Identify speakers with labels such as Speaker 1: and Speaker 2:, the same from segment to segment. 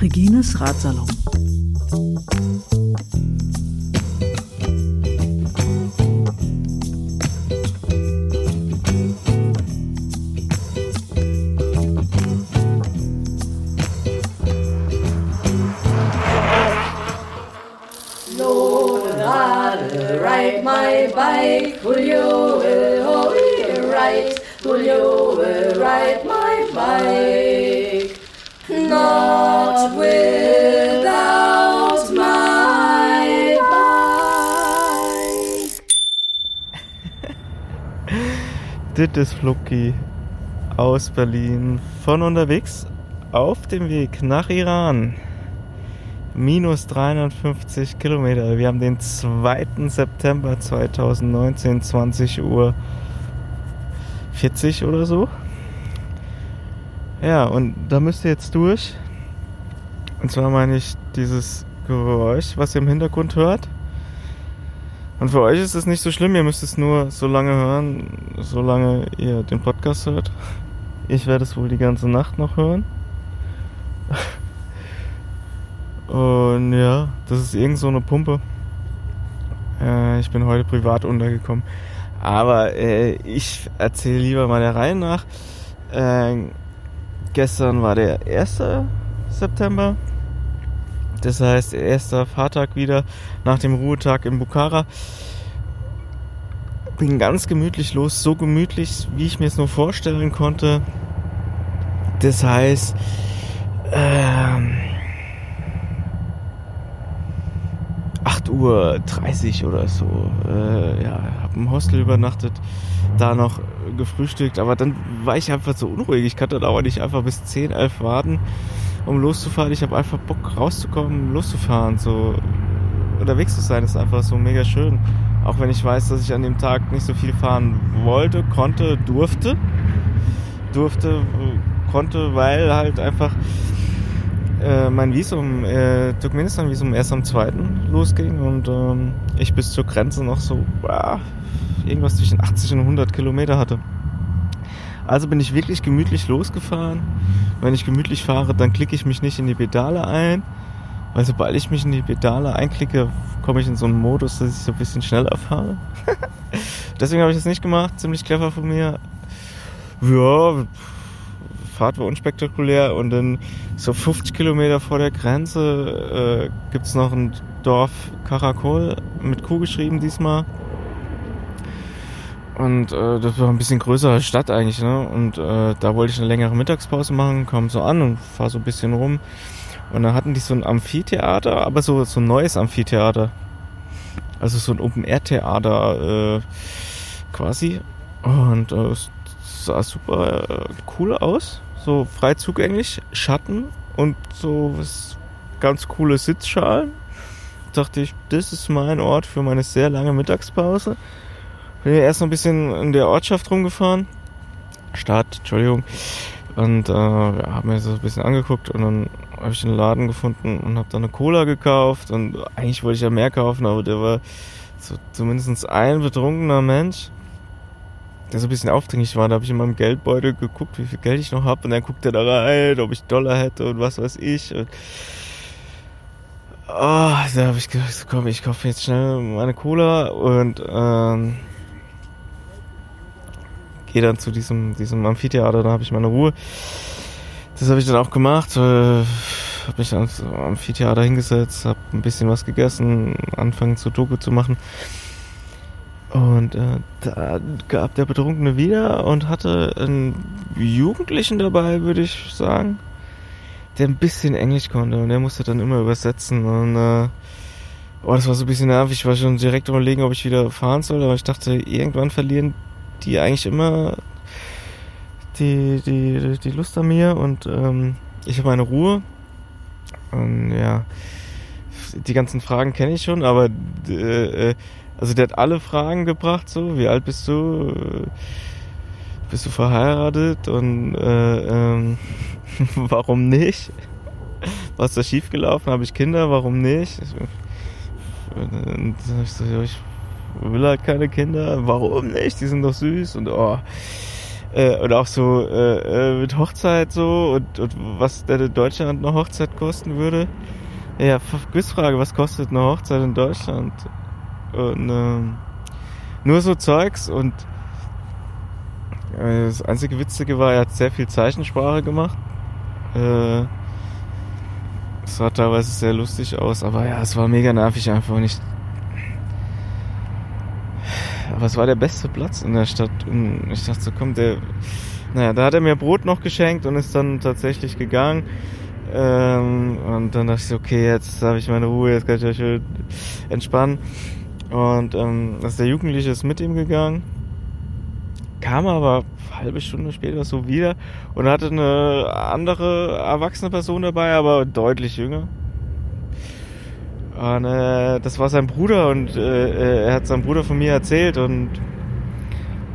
Speaker 1: Regines Ratsalon.
Speaker 2: Ist Flucki aus Berlin von unterwegs auf dem Weg nach Iran minus 350 Kilometer. Wir haben den 2. September 2019, 20 Uhr 40 oder so. Ja, und da müsst ihr jetzt durch. Und zwar meine ich dieses Geräusch, was ihr im Hintergrund hört. Und für euch ist es nicht so schlimm, ihr müsst es nur so lange hören, solange ihr den Podcast hört. Ich werde es wohl die ganze Nacht noch hören. Und ja, das ist irgend so eine Pumpe. Äh, ich bin heute privat untergekommen. Aber äh, ich erzähle lieber mal der Reihe nach. Äh, gestern war der 1. September. Das heißt, erster Fahrtag wieder nach dem Ruhetag in Bukhara. Bin ganz gemütlich los, so gemütlich, wie ich mir es nur vorstellen konnte. Das heißt, ähm, 8 Uhr 30 oder so. Äh, ja, hab im Hostel übernachtet, da noch gefrühstückt, aber dann war ich einfach so unruhig. Ich konnte da auch nicht einfach bis 10, 11 warten, um loszufahren. Ich habe einfach Bock rauszukommen, loszufahren, so unterwegs zu sein, ist einfach so mega schön. Auch wenn ich weiß, dass ich an dem Tag nicht so viel fahren wollte, konnte, durfte. Durfte, konnte, weil halt einfach äh, mein Visum, äh, Turkmenistan-Visum erst am 2. losging und ähm, ich bis zur Grenze noch so ah, irgendwas zwischen 80 und 100 Kilometer hatte. Also bin ich wirklich gemütlich losgefahren. Wenn ich gemütlich fahre, dann klicke ich mich nicht in die Pedale ein, weil sobald ich mich in die Pedale einklicke, komme ich in so einen Modus, dass ich so ein bisschen schneller fahre. Deswegen habe ich das nicht gemacht, ziemlich clever von mir. Ja, Fahrt war unspektakulär und dann so 50 Kilometer vor der Grenze äh, gibt es noch ein Dorf Karakol mit Kuh geschrieben diesmal. Und äh, das war ein bisschen größere Stadt eigentlich, ne? Und äh, da wollte ich eine längere Mittagspause machen, kam so an und fahr so ein bisschen rum. Und da hatten die so ein Amphitheater, aber so, so ein neues Amphitheater. Also so ein Open-Air-Theater äh, quasi. Und äh, sah super äh, cool aus so frei zugänglich, Schatten und so was ganz coole Sitzschalen. Dachte ich, das ist mein Ort für meine sehr lange Mittagspause. Bin ja erst noch ein bisschen in der Ortschaft rumgefahren. Stadt, Entschuldigung. Und äh, ja, habe mir so ein bisschen angeguckt und dann habe ich einen Laden gefunden und habe da eine Cola gekauft. Und eigentlich wollte ich ja mehr kaufen, aber der war so zumindest ein betrunkener Mensch der so ein bisschen aufdringlich war. Da habe ich in meinem Geldbeutel geguckt, wie viel Geld ich noch habe. Und dann guckt er da rein, ob ich Dollar hätte und was weiß ich. Und oh, da habe ich gedacht, komm, ich kaufe jetzt schnell meine Cola und ähm, gehe dann zu diesem, diesem Amphitheater. Da habe ich meine Ruhe. Das habe ich dann auch gemacht. Äh, habe mich dann am Amphitheater hingesetzt, habe ein bisschen was gegessen, angefangen zu Doku zu machen. Und äh, da gab der Betrunkene wieder und hatte einen Jugendlichen dabei, würde ich sagen, der ein bisschen Englisch konnte und der musste dann immer übersetzen und äh, oh, das war so ein bisschen nervig. Ich war schon direkt überlegen, ob ich wieder fahren soll, aber ich dachte, irgendwann verlieren die eigentlich immer die, die, die Lust an mir und ähm, ich habe meine Ruhe. Und ja, die ganzen Fragen kenne ich schon, aber äh, äh also der hat alle Fragen gebracht, so, wie alt bist du? Bist du verheiratet? Und äh, ähm, warum nicht? Was ist da schiefgelaufen? Habe ich Kinder? Warum nicht? Und dann ich so, ich will halt keine Kinder. Warum nicht? Die sind doch süß und oh. Äh, und auch so äh, äh mit Hochzeit so und, und was denn in Deutschland eine Hochzeit kosten würde. Ja, Quizfrage, was kostet eine Hochzeit in Deutschland? Und ähm, nur so Zeugs und äh, das einzige Witzige war, er hat sehr viel Zeichensprache gemacht. Äh, es sah teilweise sehr lustig aus, aber ja, es war mega nervig einfach und ich. Aber es war der beste Platz in der Stadt und ich dachte so, komm, der. Naja, da hat er mir Brot noch geschenkt und ist dann tatsächlich gegangen. Ähm, und dann dachte ich, okay, jetzt habe ich meine Ruhe, jetzt kann ich euch entspannen. Und ähm, das der Jugendliche ist mit ihm gegangen, kam aber halbe Stunde später so wieder und hatte eine andere erwachsene Person dabei, aber deutlich jünger. Und äh, das war sein Bruder und äh, er hat seinem Bruder von mir erzählt und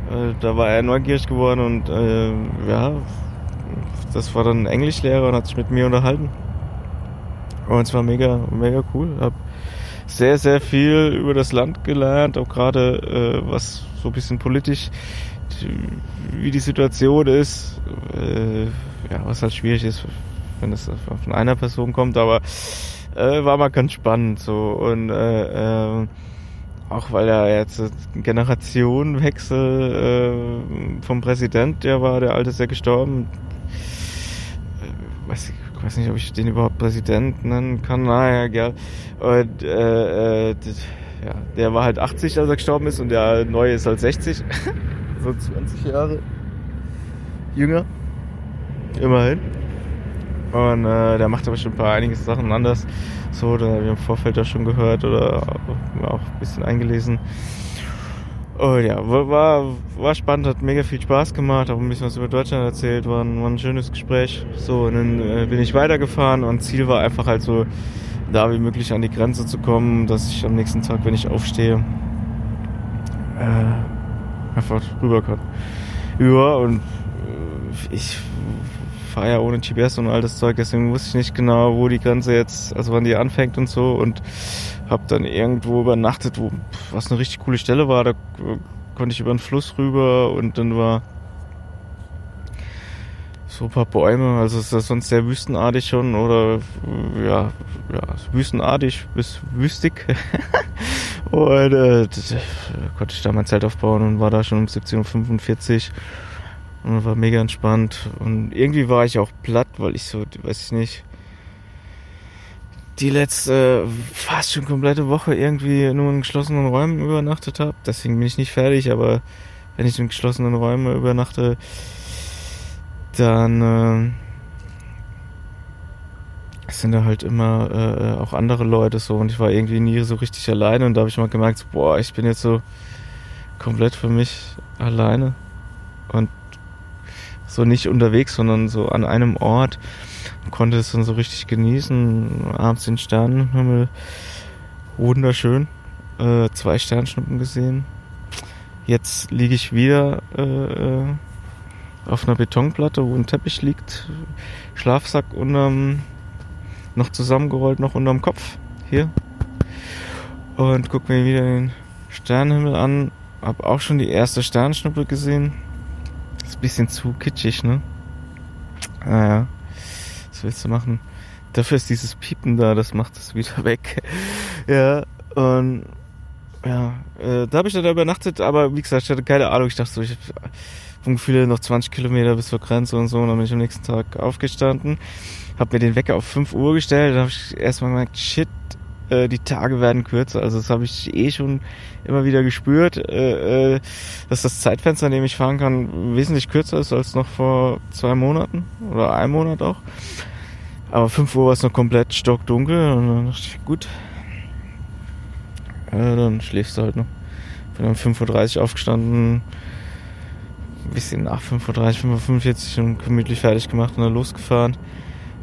Speaker 2: äh, da war er neugierig geworden und äh, ja, das war dann ein Englischlehrer und hat sich mit mir unterhalten. Und es war mega, mega cool. Hab sehr, sehr viel über das Land gelernt, auch gerade äh, was so ein bisschen politisch, wie die Situation ist. Äh, ja, was halt schwierig ist, wenn es von einer Person kommt, aber äh, war mal ganz spannend so und äh, äh, auch weil er jetzt Generationenwechsel äh, vom Präsident, der war, der alte ist ja gestorben, weiß, ich weiß nicht, ob ich den überhaupt Präsident nennen kann. Naja, gell. Und, äh, äh, ja, der war halt 80, als er gestorben ist und der neue ist halt 60. so 20 Jahre jünger. Immerhin. Und äh, der macht aber schon ein paar einige Sachen anders. So, da haben wir im Vorfeld da schon gehört oder auch ein bisschen eingelesen. Oh ja, war, war spannend, hat mega viel Spaß gemacht, auch ein bisschen was über Deutschland erzählt, war ein, war ein schönes Gespräch. So, und dann äh, bin ich weitergefahren und Ziel war einfach halt so, da wie möglich an die Grenze zu kommen, dass ich am nächsten Tag, wenn ich aufstehe, äh, einfach rüber kann. Ja, und äh, ich fahre ja ohne GPS und all das Zeug, deswegen wusste ich nicht genau, wo die Grenze jetzt, also wann die anfängt und so und hab dann irgendwo übernachtet, wo was eine richtig coole Stelle war. Da konnte ich über den Fluss rüber und dann war so ein paar Bäume. Also ist das sonst sehr wüstenartig schon oder ja, ja wüstenartig bis wüstig. und äh, das, konnte ich da mein Zelt aufbauen und war da schon um 17.45 Uhr und war mega entspannt. Und irgendwie war ich auch platt, weil ich so, weiß ich nicht, die letzte fast schon komplette Woche irgendwie nur in geschlossenen Räumen übernachtet habe. Deswegen bin ich nicht fertig, aber wenn ich in geschlossenen Räumen übernachte, dann äh, sind da halt immer äh, auch andere Leute so und ich war irgendwie nie so richtig alleine und da habe ich mal gemerkt, boah, ich bin jetzt so komplett für mich alleine und so nicht unterwegs, sondern so an einem Ort konnte es dann so richtig genießen. Abends den Sternenhimmel. Wunderschön. Äh, zwei Sternschnuppen gesehen. Jetzt liege ich wieder äh, äh, auf einer Betonplatte, wo ein Teppich liegt. Schlafsack unterm, noch zusammengerollt, noch unterm Kopf. Hier. Und guck mir wieder den Sternenhimmel an. Hab auch schon die erste Sternschnuppe gesehen. Ist ein bisschen zu kitschig, ne? Naja. Was willst du machen? Dafür ist dieses Piepen da, das macht es wieder weg. ja, und ja, äh, da habe ich dann übernachtet, aber wie gesagt, ich hatte keine Ahnung. Ich dachte so, ich habe vom Gefühl noch 20 Kilometer bis zur Grenze und so. Und dann bin ich am nächsten Tag aufgestanden, habe mir den Wecker auf 5 Uhr gestellt. Da habe ich erstmal gemerkt, shit, äh, die Tage werden kürzer. Also das habe ich eh schon immer wieder gespürt, äh, äh, dass das Zeitfenster, in dem ich fahren kann, wesentlich kürzer ist als noch vor zwei Monaten oder einem Monat auch. Aber 5 Uhr war es noch komplett stockdunkel und dann dachte ich, gut, äh, dann schläfst du halt noch. Bin um 5.30 Uhr aufgestanden, ein bisschen nach 5.30 Uhr, 5.45 Uhr und gemütlich fertig gemacht und dann losgefahren.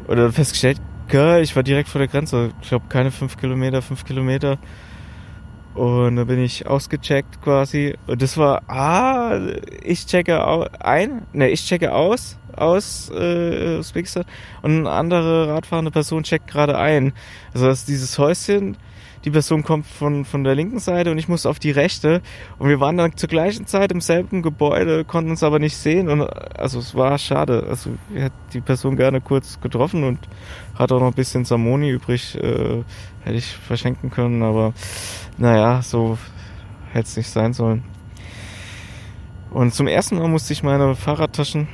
Speaker 2: Oder festgestellt, geil, ich war direkt vor der Grenze. Ich glaube keine 5 Kilometer, 5 Kilometer. Und da bin ich ausgecheckt quasi. Und das war, ah, ich checke ein, ne, ich checke aus, aus äh, Usbekistan. Und eine andere radfahrende Person checkt gerade ein. Also das ist dieses Häuschen, die Person kommt von, von der linken Seite und ich muss auf die rechte. Und wir waren dann zur gleichen Zeit im selben Gebäude, konnten uns aber nicht sehen. Und also es war schade. Also wir hätten die Person gerne kurz getroffen und hat auch noch ein bisschen Samoni übrig, äh, hätte ich verschenken können, aber naja, so hätte es nicht sein sollen. Und zum ersten Mal musste ich meine Fahrradtaschen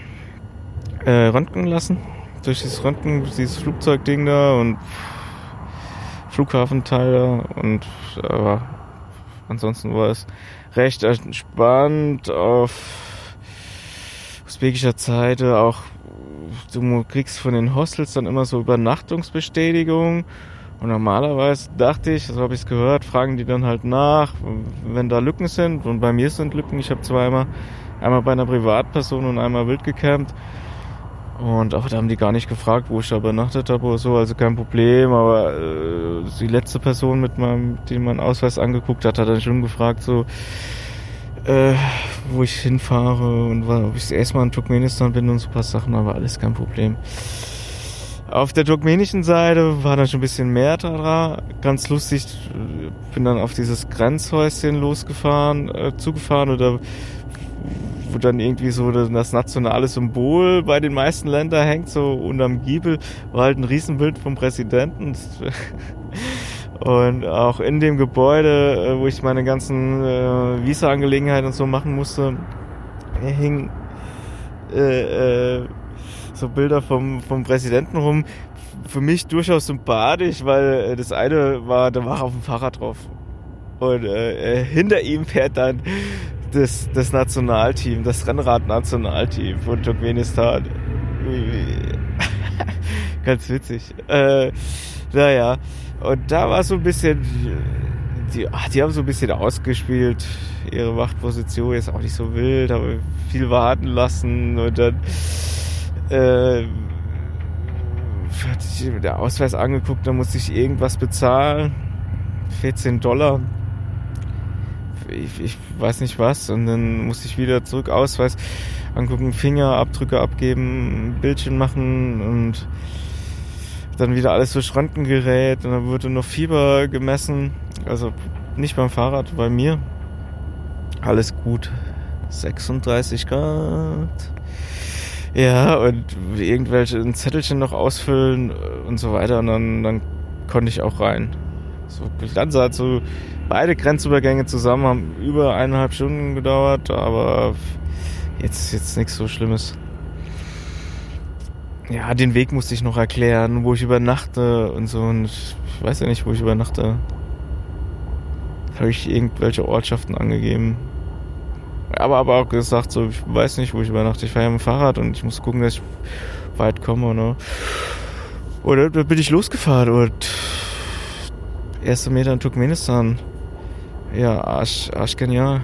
Speaker 2: äh, röntgen lassen. Durch dieses Röntgen, dieses Flugzeugding da und Flughafenteile und aber ansonsten war es recht entspannt auf usbekischer Seite auch du kriegst von den Hostels dann immer so Übernachtungsbestätigung und normalerweise dachte ich, so habe ich es gehört, fragen die dann halt nach, wenn da Lücken sind und bei mir sind Lücken. Ich habe zweimal einmal bei einer Privatperson und einmal wild gecampt und auch da haben die gar nicht gefragt, wo ich da übernachtet habe oder so, also kein Problem. Aber äh, die letzte Person, mit meinem, die meinen Ausweis angeguckt hat, hat dann schon gefragt, so äh, wo ich hinfahre und ob ich das erste Mal in Turkmenistan bin und so ein paar Sachen, aber alles kein Problem. Auf der turkmenischen Seite war dann schon ein bisschen mehr da. Ganz lustig, bin dann auf dieses Grenzhäuschen losgefahren, äh, zugefahren oder wo dann irgendwie so das nationale Symbol bei den meisten Ländern hängt, so unterm Giebel, war halt ein Riesenbild vom Präsidenten. Und auch in dem Gebäude, äh, wo ich meine ganzen äh, Visa-Angelegenheiten und so machen musste, hing äh, äh, so Bilder vom, vom Präsidenten rum. Für mich durchaus sympathisch, weil äh, das eine war, da war auf dem Fahrrad drauf. Und äh, hinter ihm fährt dann das, das Nationalteam, das Rennrad-Nationalteam von Turkmenistan. Ganz witzig. Äh, naja, und da war so ein bisschen, die, ach, die haben so ein bisschen ausgespielt, ihre Machtposition, ist auch nicht so wild, aber viel warten lassen und dann äh, hatte ich der Ausweis angeguckt, da musste ich irgendwas bezahlen. 14 Dollar ich, ich weiß nicht was. Und dann musste ich wieder zurück Ausweis angucken, Fingerabdrücke abgeben, Bildchen machen und dann wieder alles durch Röntgengerät und dann wurde noch Fieber gemessen. Also nicht beim Fahrrad, bei mir. Alles gut. 36 Grad. Ja, und irgendwelche ein Zettelchen noch ausfüllen und so weiter. Und dann, dann konnte ich auch rein. So, dann sah so Beide Grenzübergänge zusammen haben über eineinhalb Stunden gedauert, aber jetzt jetzt nichts so Schlimmes. Ja, den Weg musste ich noch erklären, wo ich übernachte und so. Und ich weiß ja nicht, wo ich übernachte. Habe ich irgendwelche Ortschaften angegeben. Aber aber auch gesagt, so, ich weiß nicht, wo ich übernachte. Ich fahre ja mit dem Fahrrad und ich muss gucken, dass ich weit komme. Ne? Dann bin ich losgefahren und erste Meter in Turkmenistan ja, arsch, arsch genial.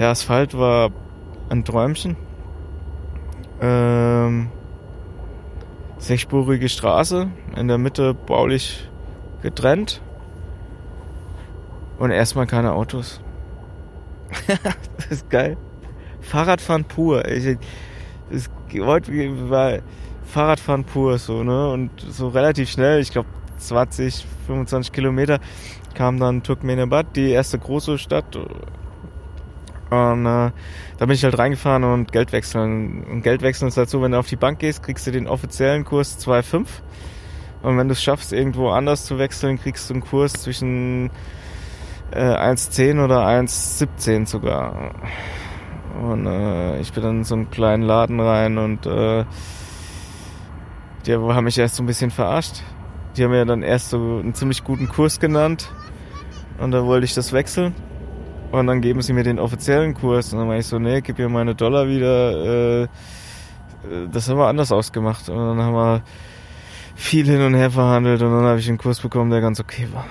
Speaker 2: Der Asphalt war ein Träumchen. Ähm, sechsspurige Straße, in der Mitte baulich getrennt. Und erstmal keine Autos. das ist geil. Fahrradfahren pur. Ich, das war Fahrradfahren pur so, ne? Und so relativ schnell, ich glaube 20, 25 Kilometer kam dann Turkmenabad, die erste große Stadt. Und äh, da bin ich halt reingefahren und Geld wechseln. Und Geld wechseln ist halt so, wenn du auf die Bank gehst, kriegst du den offiziellen Kurs 2,5. Und wenn du es schaffst, irgendwo anders zu wechseln, kriegst du einen Kurs zwischen äh, 1,10 oder 1,17 sogar. Und äh, ich bin dann in so einen kleinen Laden rein und äh, die haben mich erst so ein bisschen verarscht. Die haben mir dann erst so einen ziemlich guten Kurs genannt und dann wollte ich das wechseln. Und dann geben sie mir den offiziellen Kurs. Und dann war ich so, nee, gib mir meine Dollar wieder. Äh, das haben wir anders ausgemacht. Und dann haben wir viel hin und her verhandelt. Und dann habe ich einen Kurs bekommen, der ganz okay war.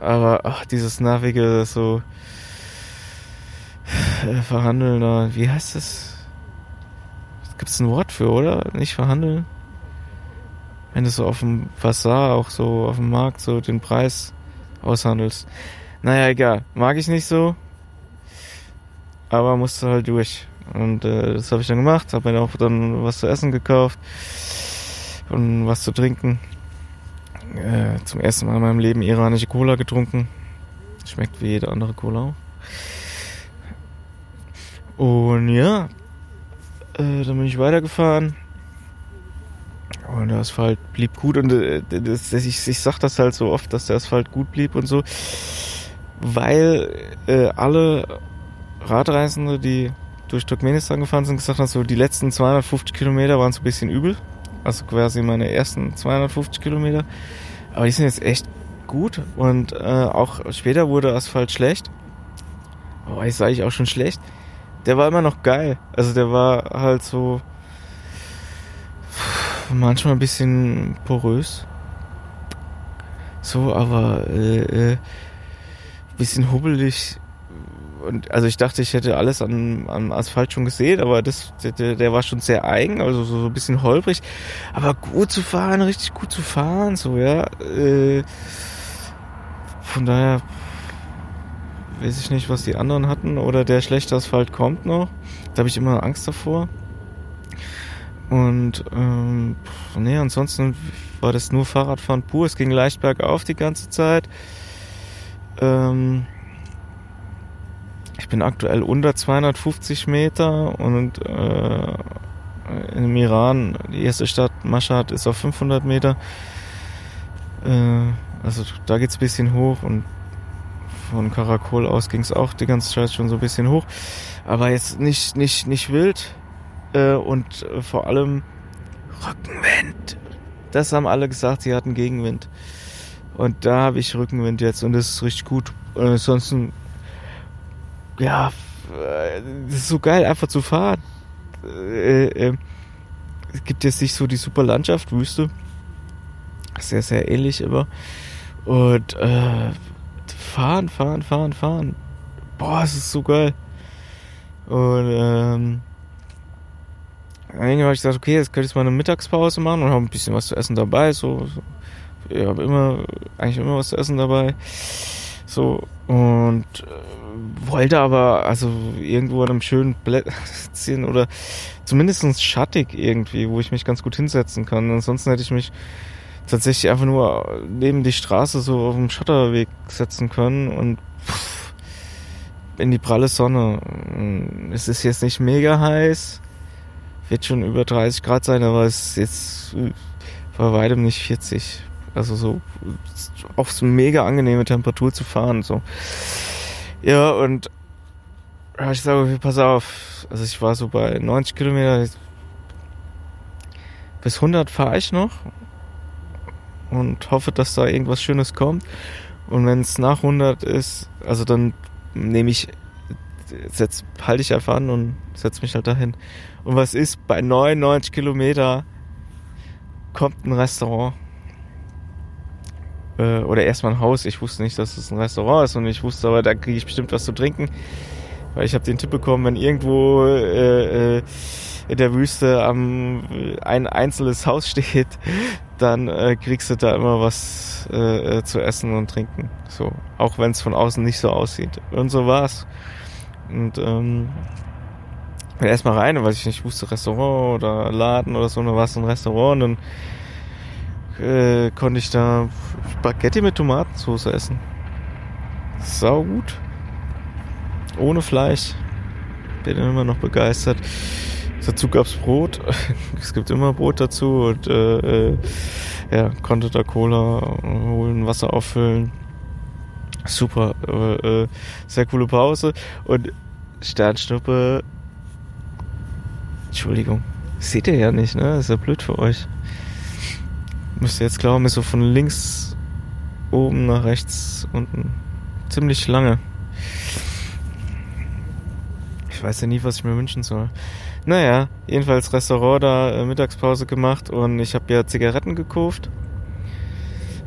Speaker 2: Aber ach, dieses nervige, so äh, verhandeln, wie heißt das? Gibt es ein Wort für, oder? Nicht verhandeln? Wenn du so auf dem Bazar, auch so auf dem Markt, so den Preis aushandelst. Naja, egal. Mag ich nicht so. Aber musste halt durch. Und äh, das habe ich dann gemacht. Habe mir auch dann was zu essen gekauft. Und was zu trinken. äh, zum ersten Mal in meinem Leben iranische Cola getrunken. Schmeckt wie jede andere Cola auch. Und ja, äh, dann bin ich weitergefahren. Und der Asphalt blieb gut und äh, das, ich, ich sag das halt so oft, dass der Asphalt gut blieb und so, weil äh, alle Radreisende, die durch Turkmenistan gefahren sind, gesagt haben, so die letzten 250 Kilometer waren so ein bisschen übel. Also quasi meine ersten 250 Kilometer. Aber die sind jetzt echt gut und äh, auch später wurde Asphalt schlecht. Aber oh, ist eigentlich auch schon schlecht. Der war immer noch geil. Also der war halt so manchmal ein bisschen porös. So, aber äh, äh, bisschen hubbelig. Und also ich dachte, ich hätte alles an, an Asphalt schon gesehen, aber das, der, der war schon sehr eigen, also so, so ein bisschen holprig. Aber gut zu fahren, richtig gut zu fahren, so, ja. Äh, von daher weiß ich nicht, was die anderen hatten. Oder der schlechte Asphalt kommt noch. Da habe ich immer Angst davor. Und ähm, nee, ansonsten war das nur Fahrradfahren pur. Es ging leicht bergauf die ganze Zeit. Ähm, ich bin aktuell unter 250 Meter und äh, im Iran, die erste Stadt Mashhad ist auf 500 Meter. Äh, also da geht's ein bisschen hoch und von Karakol aus ging's auch die ganze Zeit schon so ein bisschen hoch. Aber jetzt nicht, nicht, nicht wild äh, und äh, vor allem Rückenwind. Das haben alle gesagt, sie hatten Gegenwind. Und da habe ich Rückenwind jetzt und das ist richtig gut. Und ansonsten, ja, äh, das ist so geil, einfach zu fahren. Äh, äh, es gibt jetzt nicht so die super Landschaft, Wüste. Sehr, sehr ähnlich immer. Und äh, fahren, fahren, fahren, fahren. Boah, es ist so geil. Und ähm, irgendwann habe ich gesagt, okay, jetzt könnte ich mal eine Mittagspause machen und habe ein bisschen was zu essen dabei. So, so. ich habe immer, eigentlich immer was zu essen dabei. So, und äh, wollte aber also irgendwo an einem schönen Plätzchen oder zumindest schattig irgendwie, wo ich mich ganz gut hinsetzen kann. Ansonsten hätte ich mich tatsächlich einfach nur neben die Straße so auf dem Schotterweg setzen können und in die pralle Sonne. Es ist jetzt nicht mega heiß, wird schon über 30 Grad sein, aber es ist jetzt bei weitem nicht 40. Also so auch so mega angenehme Temperatur zu fahren. So. Ja, und ich sage, pass auf. Also ich war so bei 90 Kilometer. Bis 100 fahre ich noch und hoffe, dass da irgendwas Schönes kommt. Und wenn es nach 100 ist, also dann nehme ich, setz, halte ich einfach an und setze mich halt dahin. Und was ist bei 99 Kilometer kommt ein Restaurant äh, oder erstmal ein Haus. Ich wusste nicht, dass es ein Restaurant ist und ich wusste aber, da kriege ich bestimmt was zu trinken, weil ich habe den Tipp bekommen, wenn irgendwo äh, äh, in der Wüste am ein einzelnes Haus steht, dann äh, kriegst du da immer was äh, äh zu essen und trinken. So, auch wenn es von außen nicht so aussieht. Und so war's. Und ähm, bin erstmal rein, weil ich nicht wusste, Restaurant oder Laden oder so, dann war es ein Restaurant und dann äh, konnte ich da Spaghetti mit Tomatensauce essen. Sau gut. Ohne Fleisch. Bin immer noch begeistert. Dazu gab's Brot. es gibt immer Brot dazu und äh, äh, ja, konnte da Cola holen, Wasser auffüllen. Super, äh, äh, sehr coole Pause und Sternschnuppe. Entschuldigung, seht ihr ja nicht, ne? ist ja blöd für euch. Müsst ihr jetzt glauben, ist so von links oben nach rechts unten ziemlich lange. Ich weiß ja nie, was ich mir wünschen soll. Naja, jedenfalls Restaurant da äh, Mittagspause gemacht und ich habe ja Zigaretten gekauft,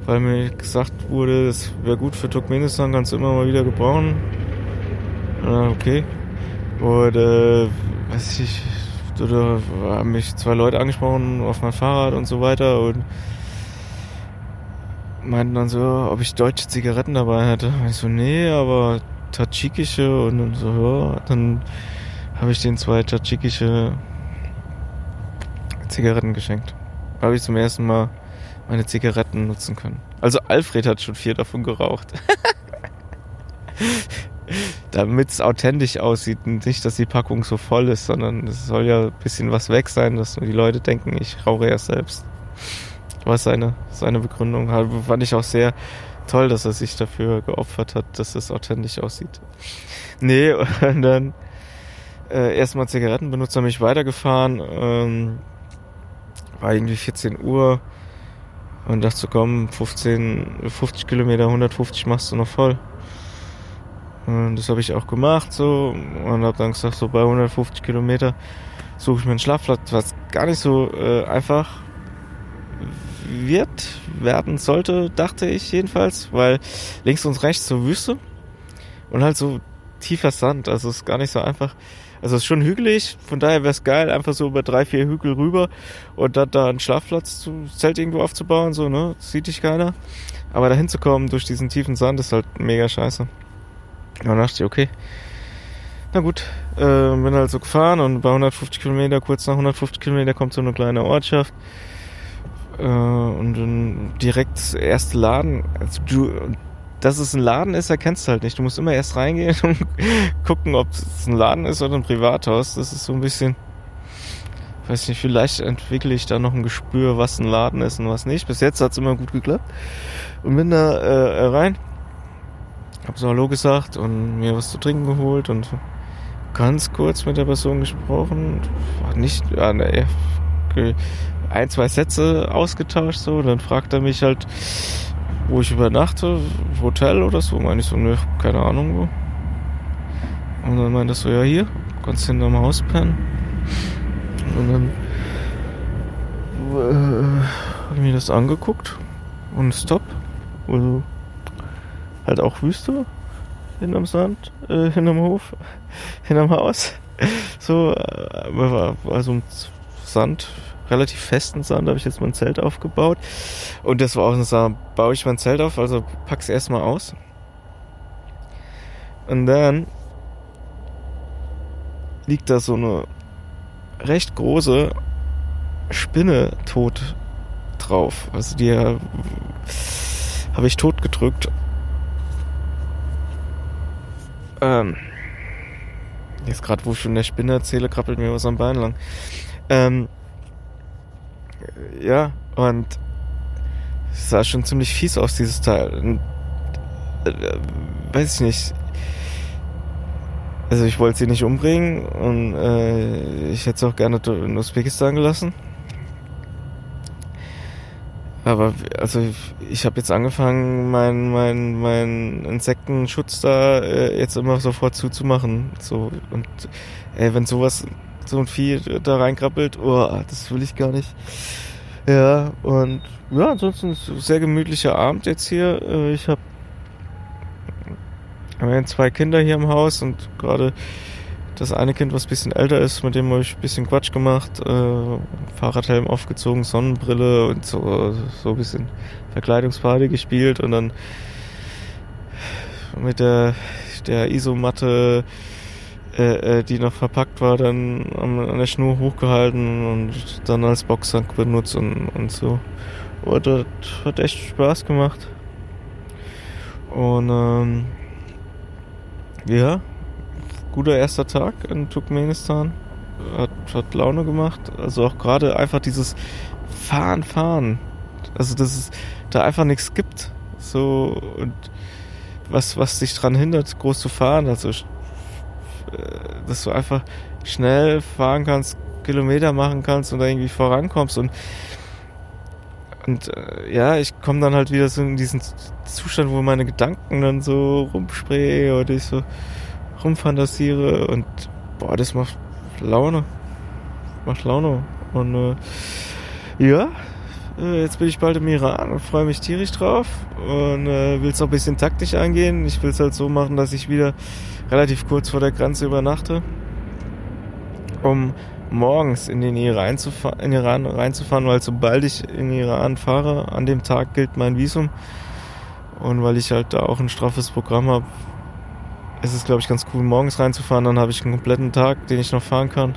Speaker 2: weil mir gesagt wurde, es wäre gut für Turkmenistan, kannst du immer mal wieder gebrauchen. Ja, okay. Und äh, weiß ich, da haben mich zwei Leute angesprochen auf mein Fahrrad und so weiter und meinten dann so, ob ich deutsche Zigaretten dabei hätte. Und ich so, nee, aber tadschikische und so, ja, dann habe ich den zwei tadschikische Zigaretten geschenkt. Habe ich zum ersten Mal meine Zigaretten nutzen können. Also Alfred hat schon vier davon geraucht. Damit es authentisch aussieht und nicht, dass die Packung so voll ist, sondern es soll ja ein bisschen was weg sein, dass die Leute denken, ich rauche ja selbst. Was seine, seine Begründung hat. Fand ich auch sehr toll, dass er sich dafür geopfert hat, dass es authentisch aussieht. Nee, und dann äh, erstmal Zigaretten benutzt, dann bin ich weitergefahren. Ähm, war irgendwie 14 Uhr und dachte komm, 15, 50 Kilometer, 150 machst du noch voll. Und das habe ich auch gemacht so und habe dann gesagt, so bei 150 Kilometer suche ich mir einen Schlafplatz, was gar nicht so äh, einfach wird, werden sollte, dachte ich jedenfalls, weil links und rechts so Wüste und halt so tiefer Sand, also ist gar nicht so einfach. Also es ist schon hügelig, von daher wäre es geil, einfach so über drei, vier Hügel rüber und dann da einen Schlafplatz zu Zelt irgendwo aufzubauen, so, ne? sieht dich keiner. Aber da hinzukommen durch diesen tiefen Sand ist halt mega scheiße. Und dann dachte ich, okay. Na gut, äh, bin halt so gefahren und bei 150 Kilometer, kurz nach 150 Kilometer kommt so eine kleine Ortschaft. Äh, und dann direkt das erste Laden. Also du, dass es ein Laden ist, erkennst du halt nicht. Du musst immer erst reingehen und gucken, ob es ein Laden ist oder ein Privathaus. Das ist so ein bisschen, weiß nicht, vielleicht entwickle ich da noch ein Gespür, was ein Laden ist und was nicht. Bis jetzt hat es immer gut geklappt. Und bin da äh, rein, hab so Hallo gesagt und mir was zu trinken geholt und ganz kurz mit der Person gesprochen. Nicht, ja, ne, ein, zwei Sätze ausgetauscht so. Dann fragt er mich halt, wo ich übernachte, Hotel oder so. Meine ich so, ne, keine Ahnung wo. Und dann meinte er so, ja hier, kannst hinterm Haus pennen. Und dann äh, habe ich mir das angeguckt und stopp. Also halt auch Wüste hinterm Sand, äh, hinterm Hof, hinterm Haus. So, äh, also Sand, relativ festen Sand, habe ich jetzt mein Zelt aufgebaut. Und das war auch so, baue ich mein Zelt auf, also pack's erstmal aus. Und dann liegt da so eine recht große Spinne tot drauf. Also die habe ich tot gedrückt. Ähm, jetzt gerade, wo ich von der Spinne erzähle, krabbelt mir was am Bein lang. Ähm, ja, und es sah schon ziemlich fies aus, dieses Teil. Und, äh, weiß ich nicht. Also ich wollte sie nicht umbringen und äh, ich hätte sie auch gerne in Usbekistan gelassen. Aber also ich habe jetzt angefangen, mein mein mein Insektenschutz da äh, jetzt immer sofort zuzumachen. So und ey, wenn sowas so ein Vieh da reinkrabbelt, oh, das will ich gar nicht. Ja, und ja, ansonsten ist ein sehr gemütlicher Abend jetzt hier. Äh, ich habe hab zwei Kinder hier im Haus und gerade das eine Kind, was ein bisschen älter ist, mit dem habe ich ein bisschen Quatsch gemacht, äh, Fahrradhelm aufgezogen, Sonnenbrille und so, so ein bisschen Verkleidungsparty gespielt und dann mit der, der Isomatte äh, äh, die noch verpackt war, dann an der Schnur hochgehalten und dann als Boxsack benutzt und, und so. Und das hat echt Spaß gemacht. Und ähm, ja, guter erster Tag in Turkmenistan. Hat, hat Laune gemacht. Also auch gerade einfach dieses Fahren, Fahren. Also dass es da einfach nichts gibt. So und was, was dich dran hindert, groß zu fahren. Also dass du einfach schnell fahren kannst, Kilometer machen kannst und da irgendwie vorankommst und und äh, ja, ich komme dann halt wieder so in diesen Zustand, wo meine Gedanken dann so rumspreche oder ich so rumfantasiere und boah, das macht Laune. Macht Laune. Und äh, ja, äh, jetzt bin ich bald im Iran und freue mich tierisch drauf und äh, will es auch ein bisschen taktisch angehen. Ich will es halt so machen, dass ich wieder relativ kurz vor der Grenze übernachte, um morgens in den Iran, in Iran reinzufahren, weil sobald ich in Iran fahre, an dem Tag gilt mein Visum. Und weil ich halt da auch ein straffes Programm habe, ist es, glaube ich, ganz cool, morgens reinzufahren. Dann habe ich einen kompletten Tag, den ich noch fahren kann.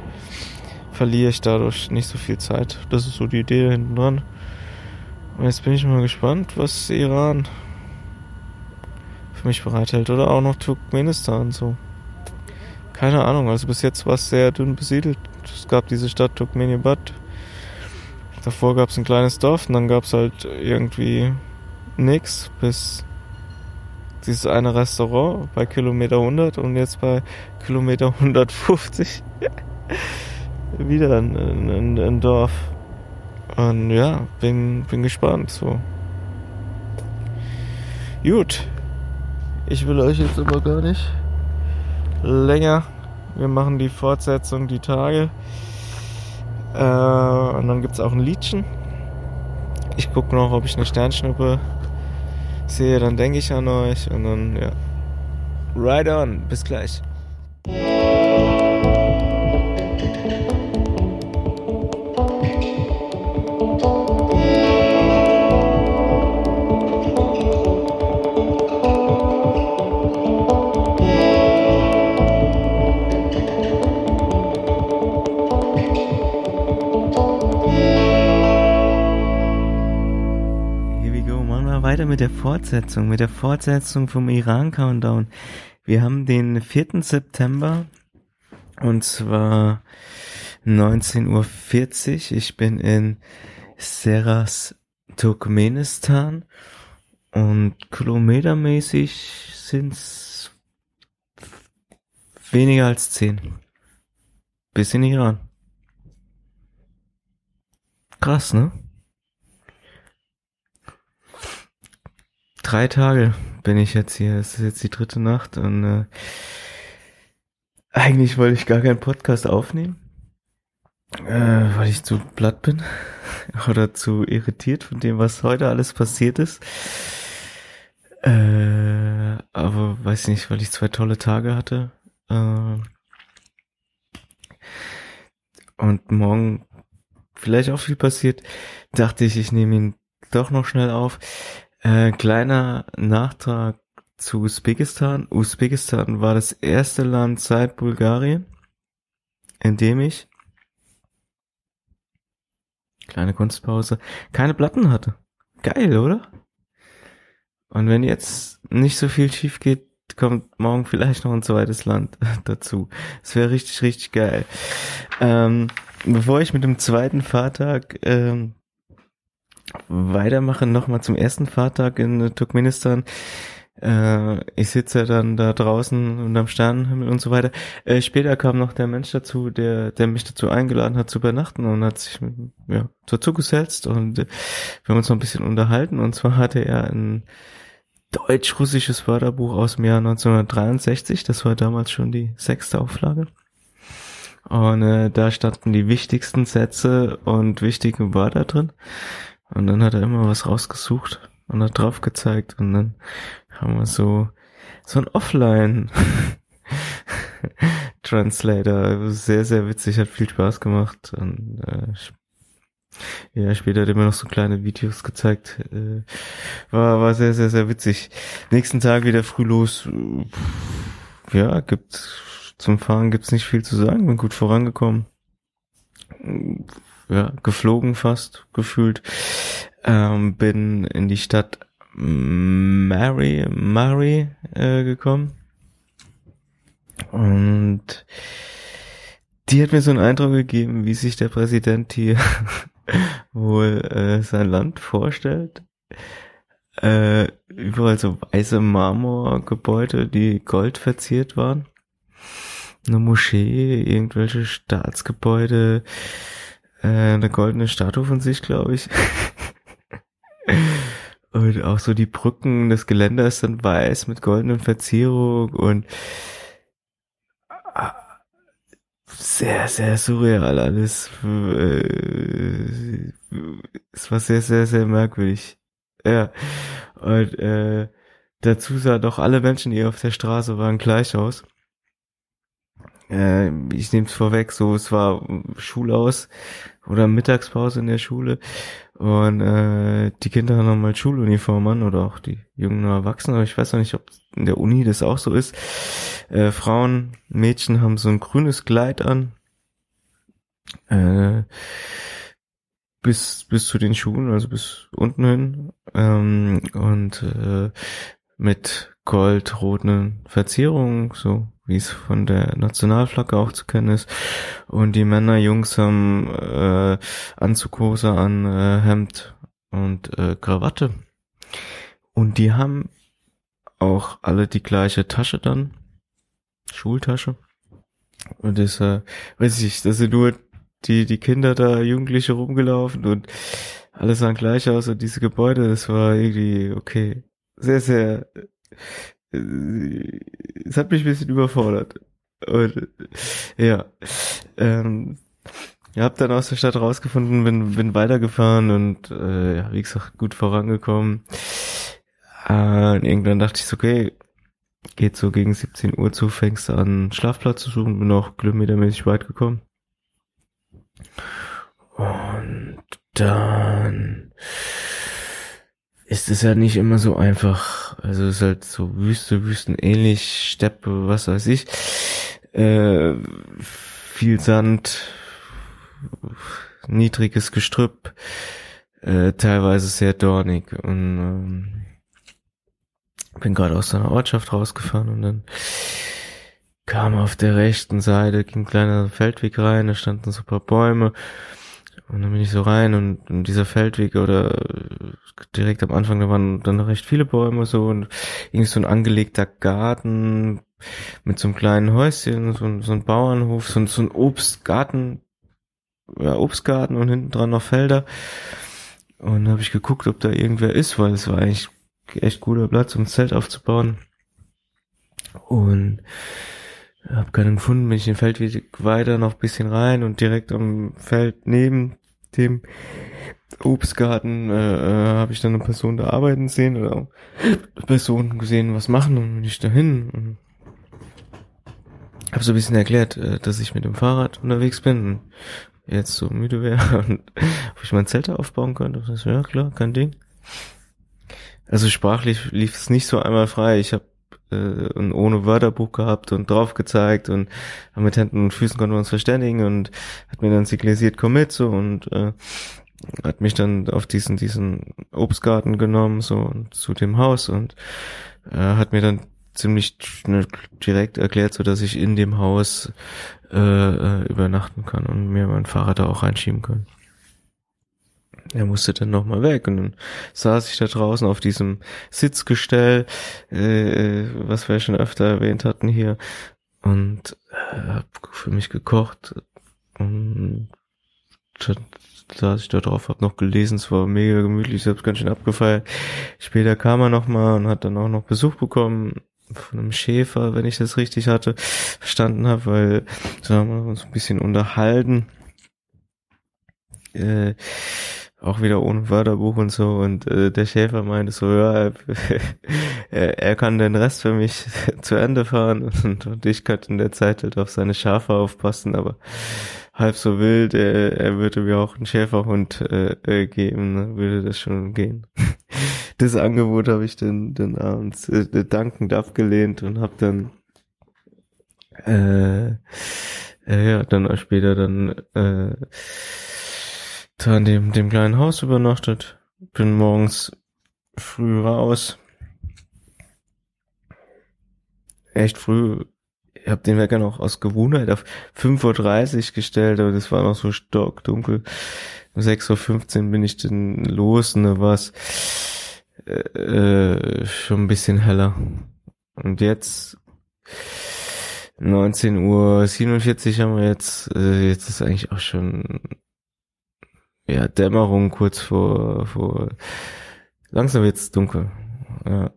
Speaker 2: Verliere ich dadurch nicht so viel Zeit. Das ist so die Idee hinten dran. Und jetzt bin ich mal gespannt, was Iran für mich bereithält. Oder auch noch Turkmenistan so. Keine Ahnung, also bis jetzt war es sehr dünn besiedelt. Es gab diese Stadt Turkmenibad. Davor gab es ein kleines Dorf und dann gab es halt irgendwie nix bis dieses eine Restaurant bei Kilometer 100 und jetzt bei Kilometer 150 wieder ein, ein, ein, Dorf. Und ja, bin, bin gespannt. So. Gut. Ich will euch jetzt aber gar nicht länger. Wir machen die Fortsetzung die Tage. Äh, und dann gibt es auch ein Liedchen. Ich gucke noch, ob ich eine Sternschnuppe sehe, dann denke ich an euch und dann, ja. Right on, bis gleich. Der Fortsetzung, mit der Fortsetzung vom Iran Countdown. Wir haben den 4. September und zwar 19.40 Uhr. Ich bin in Seras, Turkmenistan und kilometermäßig sind's weniger als 10. Bis in Iran. Krass, ne? Drei Tage bin ich jetzt hier. Es ist jetzt die dritte Nacht und äh, eigentlich wollte ich gar keinen Podcast aufnehmen, äh, weil ich zu platt bin oder zu irritiert von dem, was heute alles passiert ist. Äh, aber weiß nicht, weil ich zwei tolle Tage hatte. Äh, und morgen vielleicht auch viel passiert, dachte ich, ich nehme ihn doch noch schnell auf. Äh, kleiner Nachtrag zu Usbekistan. Usbekistan war das erste Land seit Bulgarien, in dem ich kleine Kunstpause keine Platten hatte. Geil, oder? Und wenn jetzt nicht so viel schief geht, kommt morgen vielleicht noch ein zweites Land dazu. Das wäre richtig, richtig geil. Ähm, bevor ich mit dem zweiten Fahrtag ähm, weitermachen, nochmal zum ersten Fahrtag in Turkmenistan. Äh, ich sitze dann da draußen unterm Sternenhimmel und so weiter. Äh, später kam noch der Mensch dazu, der, der mich dazu eingeladen hat zu übernachten und hat sich ja, dazu gesetzt und äh, wir haben uns noch ein bisschen unterhalten und zwar hatte er ein deutsch-russisches Wörterbuch aus dem Jahr 1963, das war damals schon die sechste Auflage. Und äh, da standen die wichtigsten Sätze und wichtigen Wörter drin. Und dann hat er immer was rausgesucht und hat drauf gezeigt und dann haben wir so, so ein Offline Translator. Sehr, sehr witzig, hat viel Spaß gemacht und äh, ja, später hat er mir noch so kleine Videos gezeigt. Äh, war, war sehr, sehr, sehr witzig. Nächsten Tag wieder früh los. Ja, gibt zum Fahren gibt's nicht viel zu sagen. Bin gut vorangekommen ja, geflogen fast, gefühlt. Ähm, bin in die Stadt Mary, Mary äh, gekommen. Und die hat mir so einen Eindruck gegeben, wie sich der Präsident hier wohl äh, sein Land vorstellt. Äh, überall so weiße Marmorgebäude, die gold verziert waren. Eine Moschee, irgendwelche Staatsgebäude, äh, eine goldene Statue von sich, glaube ich. und auch so die Brücken, das Geländer ist dann weiß mit goldenen Verzierungen und ah, sehr, sehr surreal alles. Äh, es war sehr, sehr, sehr merkwürdig. Ja. Und äh, dazu sah doch alle Menschen, die auf der Straße waren, gleich aus. Äh, ich nehme es vorweg, so es war Schulaus oder Mittagspause in der Schule und äh, die Kinder haben nochmal Schuluniform an oder auch die jungen Erwachsenen, aber ich weiß noch nicht, ob in der Uni das auch so ist. Äh, Frauen, Mädchen haben so ein grünes Kleid an. Äh, bis bis zu den Schuhen, also bis unten hin ähm, und äh, mit goldroten Verzierungen, so wie es von der Nationalflagge auch zu kennen ist. Und die Männer, Jungs haben äh, Anzughose an, äh, Hemd und äh, Krawatte. Und die haben auch alle die gleiche Tasche dann. Schultasche. Und das, äh, weiß ich, das sind nur die, die Kinder da, Jugendliche rumgelaufen und alles sah gleich aus und diese Gebäude, das war irgendwie, okay, sehr, sehr, es hat mich ein bisschen überfordert. Und, ja, ähm, ich hab dann aus der Stadt rausgefunden, bin, bin weitergefahren und, äh, ja, wie gesagt, gut vorangekommen. Äh, und irgendwann dachte ich so, okay, geht so gegen 17 Uhr zu, fängst du an, Schlafplatz zu suchen, bin auch kilometermäßig weit gekommen. Und dann ist es ja nicht immer so einfach. Also es ist halt so Wüste, Wüsten ähnlich, Steppe, was weiß ich. Äh, viel Sand, niedriges Gestrüpp, äh, teilweise sehr dornig und ähm, bin gerade aus einer Ortschaft rausgefahren und dann kam auf der rechten Seite, ging ein kleiner Feldweg rein, da standen so paar Bäume und dann bin ich so rein und, und dieser Feldweg oder direkt am Anfang, da waren dann noch recht viele Bäume so und irgendwie so ein angelegter Garten mit so einem kleinen Häuschen, so, so ein Bauernhof, so, so ein Obstgarten, ja, Obstgarten und hinten dran noch Felder. Und habe ich geguckt, ob da irgendwer ist, weil es war eigentlich echt guter Platz, um ein Zelt aufzubauen. Und habe keinen gefunden, bin ich den Feldweg weiter noch ein bisschen rein und direkt am Feld neben dem Obstgarten äh, äh, habe ich dann eine Person da arbeiten sehen oder Personen gesehen, was machen und bin ich dahin und habe so ein bisschen erklärt, äh, dass ich mit dem Fahrrad unterwegs bin und jetzt so müde wäre und ob ich mein Zelt aufbauen könnte. Das ja klar, kein Ding. Also sprachlich lief es nicht so einmal frei. Ich habe äh, und ohne Wörterbuch gehabt und drauf gezeigt und mit Händen und Füßen konnten wir uns verständigen und hat mir dann signalisiert, komm mit so und äh, hat mich dann auf diesen diesen Obstgarten genommen so und zu dem Haus und äh, hat mir dann ziemlich direkt erklärt, so dass ich in dem Haus äh, äh, übernachten kann und mir mein Fahrrad da auch reinschieben kann. Er musste dann nochmal weg und dann saß ich da draußen auf diesem Sitzgestell, äh, was wir schon öfter erwähnt hatten hier und äh, hab für mich gekocht und dann saß ich da drauf, hab noch gelesen, es war mega gemütlich, selbst ganz schön abgefeiert. Später kam er nochmal und hat dann auch noch Besuch bekommen von einem Schäfer, wenn ich das richtig hatte, verstanden habe, weil so haben wir uns ein bisschen unterhalten. Äh, auch wieder ohne Wörterbuch und so. Und äh, der Schäfer meinte so, ja, er, er kann den Rest für mich zu Ende fahren. Und, und ich könnte in der Zeit halt auf seine Schafe aufpassen, aber halb so wild, er, er würde mir auch einen Schäferhund äh, äh, geben, dann würde das schon gehen. Das Angebot habe ich dann, dann abends äh, dankend abgelehnt und habe dann äh, äh, ja, dann später dann äh, da in dem, dem kleinen Haus übernachtet. Bin morgens früh raus. Echt früh. Ich habe den Wecker noch aus Gewohnheit auf 5.30 Uhr gestellt, aber das war noch so stockdunkel. Um 6.15 Uhr bin ich dann los und da war es äh, schon ein bisschen heller. Und jetzt 19.47 Uhr haben wir jetzt, äh, jetzt ist eigentlich auch schon ja, Dämmerung kurz vor, vor, langsam wird's dunkel. Ja.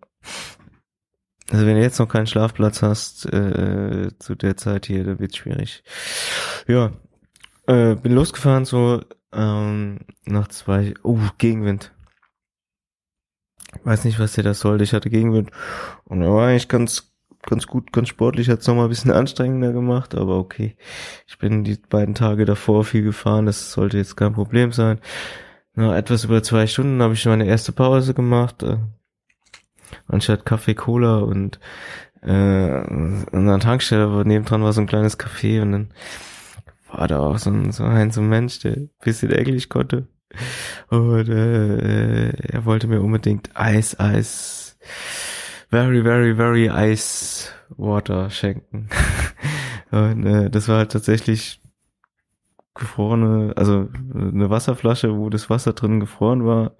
Speaker 2: Also wenn du jetzt noch keinen Schlafplatz hast, äh, zu der Zeit hier, dann wird's schwierig. Ja, äh, bin losgefahren so, ähm, nach zwei, oh, Gegenwind. Weiß nicht, was der da sollte. Ich hatte Gegenwind. Und er war eigentlich ganz ganz gut, ganz sportlich, hat es nochmal ein bisschen anstrengender gemacht, aber okay. Ich bin die beiden Tage davor viel gefahren, das sollte jetzt kein Problem sein. Na, etwas über zwei Stunden habe ich meine erste Pause gemacht. Äh, anstatt Kaffee, Cola und äh, an der Tankstelle, aber nebendran war so ein kleines Café und dann war da auch so ein, so ein, so ein Mensch, der ein bisschen Englisch konnte. Und äh, er wollte mir unbedingt Eis, Eis, very, very, very Ice Water schenken. Und äh, das war halt tatsächlich gefrorene, also eine Wasserflasche, wo das Wasser drin gefroren war.